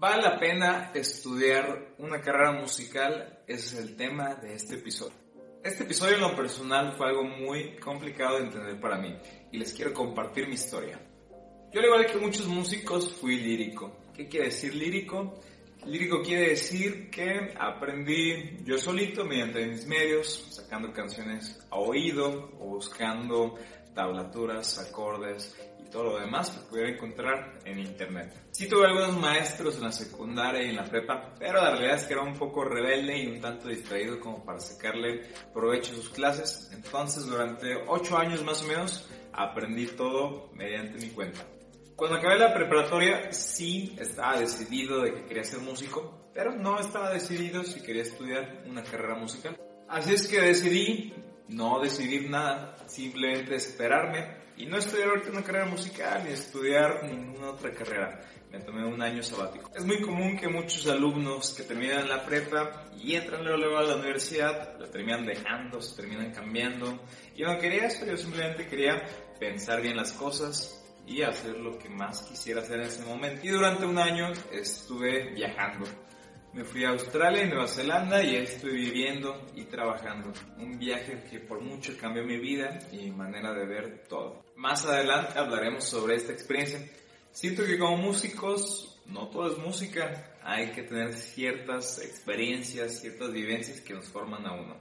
¿Vale la pena estudiar una carrera musical? Ese es el tema de este episodio. Este episodio en lo personal fue algo muy complicado de entender para mí y les quiero compartir mi historia. Yo al igual que muchos músicos fui lírico. ¿Qué quiere decir lírico? Lírico quiere decir que aprendí yo solito mediante mis medios, sacando canciones a oído o buscando tablaturas, acordes todo lo demás que pudiera encontrar en internet. Sí tuve algunos maestros en la secundaria y en la prepa, pero la realidad es que era un poco rebelde y un tanto distraído como para sacarle provecho a sus clases. Entonces durante 8 años más o menos aprendí todo mediante mi cuenta. Cuando acabé la preparatoria sí estaba decidido de que quería ser músico, pero no estaba decidido si quería estudiar una carrera musical. Así es que decidí no decidir nada, simplemente esperarme y no estudiar ahorita una carrera musical ni estudiar ninguna otra carrera. Me tomé un año sabático. Es muy común que muchos alumnos que terminan la prepa y entran luego, a la universidad, la terminan dejando, se terminan cambiando. Y no quería eso, yo simplemente quería pensar bien las cosas y hacer lo que más quisiera hacer en ese momento. Y durante un año estuve viajando me fui a Australia y Nueva Zelanda y estoy viviendo y trabajando. Un viaje que por mucho cambió mi vida y mi manera de ver todo. Más adelante hablaremos sobre esta experiencia. Siento que como músicos no todo es música. Hay que tener ciertas experiencias, ciertas vivencias que nos forman a uno.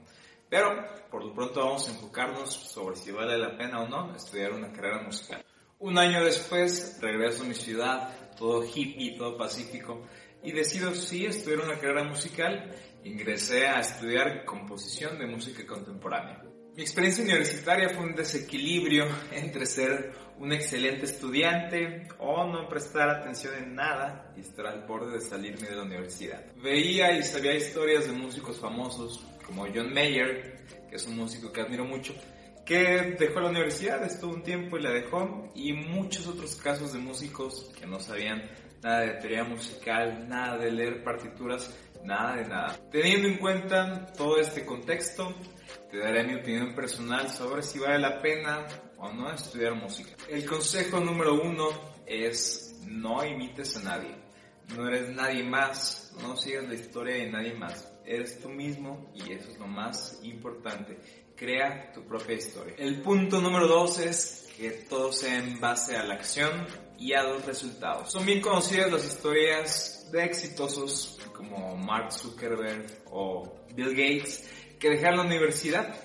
Pero por lo pronto vamos a enfocarnos sobre si vale la pena o no estudiar una carrera musical. Un año después regreso a mi ciudad, todo hippie, todo pacífico y decido sí estudiar una carrera musical. Ingresé a estudiar composición de música contemporánea. Mi experiencia universitaria fue un desequilibrio entre ser un excelente estudiante o no prestar atención en nada y estar al borde de salirme de la universidad. Veía y sabía historias de músicos famosos como John Mayer, que es un músico que admiro mucho, que dejó la universidad, estuvo un tiempo y la dejó, y muchos otros casos de músicos que no sabían nada de teoría musical, nada de leer partituras, nada de nada. Teniendo en cuenta todo este contexto, te daré mi opinión personal sobre si vale la pena o no estudiar música. El consejo número uno es no imites a nadie. No eres nadie más, no sigas la historia de nadie más. Eres tú mismo y eso es lo más importante. Crea tu propia historia. El punto número dos es que todo sea en base a la acción y a los resultados. Son bien conocidas las historias de exitosos como Mark Zuckerberg o Bill Gates que dejaron la universidad.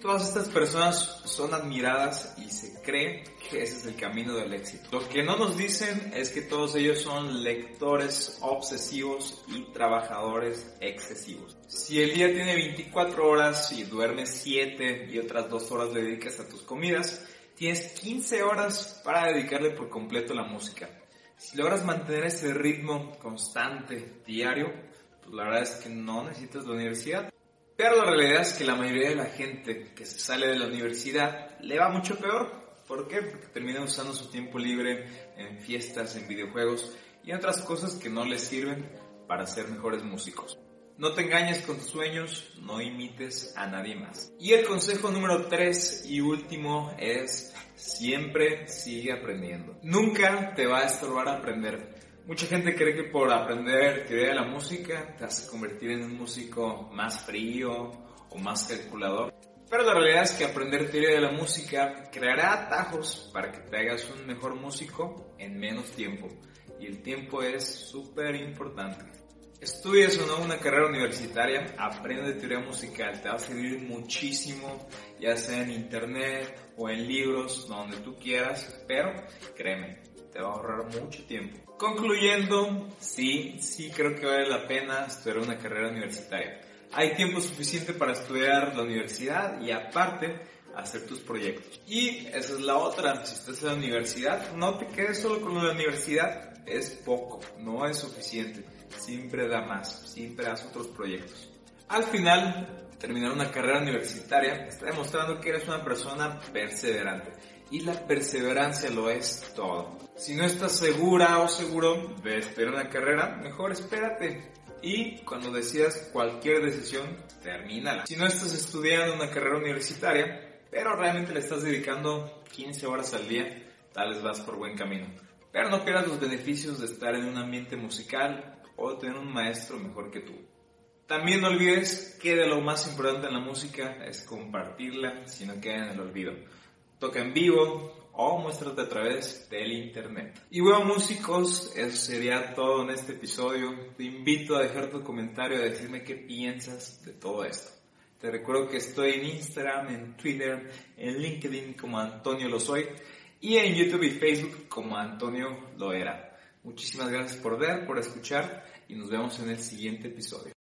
Todas estas personas son admiradas y se cree que ese es el camino del éxito. Lo que no nos dicen es que todos ellos son lectores obsesivos y trabajadores excesivos. Si el día tiene 24 horas y duermes 7 y otras 2 horas le dedicas a tus comidas, tienes 15 horas para dedicarle por completo a la música. Si logras mantener ese ritmo constante, diario, pues la verdad es que no necesitas la universidad. Pero la realidad es que la mayoría de la gente que se sale de la universidad le va mucho peor. ¿Por qué? Porque termina usando su tiempo libre en fiestas, en videojuegos y en otras cosas que no les sirven para ser mejores músicos. No te engañes con tus sueños, no imites a nadie más. Y el consejo número 3 y último es siempre sigue aprendiendo. Nunca te va a estorbar aprender. Mucha gente cree que por aprender teoría de la música te vas convertir en un músico más frío o más calculador. Pero la realidad es que aprender teoría de la música creará atajos para que te hagas un mejor músico en menos tiempo. Y el tiempo es súper importante. Estudies o no una carrera universitaria, aprende teoría musical, te va a servir muchísimo, ya sea en internet o en libros, donde tú quieras, pero créeme, te va a ahorrar mucho tiempo. Concluyendo, sí, sí creo que vale la pena estudiar una carrera universitaria. Hay tiempo suficiente para estudiar la universidad y aparte hacer tus proyectos. Y esa es la otra, si estás en la universidad, no te quedes solo con la universidad, es poco, no es suficiente. Siempre da más, siempre haz otros proyectos. Al final, terminar una carrera universitaria está demostrando que eres una persona perseverante. Y la perseverancia lo es todo. Si no estás segura o seguro de esperar una carrera, mejor espérate. Y cuando decidas cualquier decisión, termínala. Si no estás estudiando una carrera universitaria, pero realmente le estás dedicando 15 horas al día, tal vez vas por buen camino. Pero no pierdas los beneficios de estar en un ambiente musical o tener un maestro mejor que tú. También no olvides que de lo más importante en la música es compartirla si no queda en el olvido. Toca en vivo o muéstrate a través del internet. Y bueno músicos, eso sería todo en este episodio. Te invito a dejar tu comentario, a decirme qué piensas de todo esto. Te recuerdo que estoy en Instagram, en Twitter, en LinkedIn como Antonio Lo Soy y en YouTube y Facebook como Antonio Loera. Muchísimas gracias por ver, por escuchar y nos vemos en el siguiente episodio.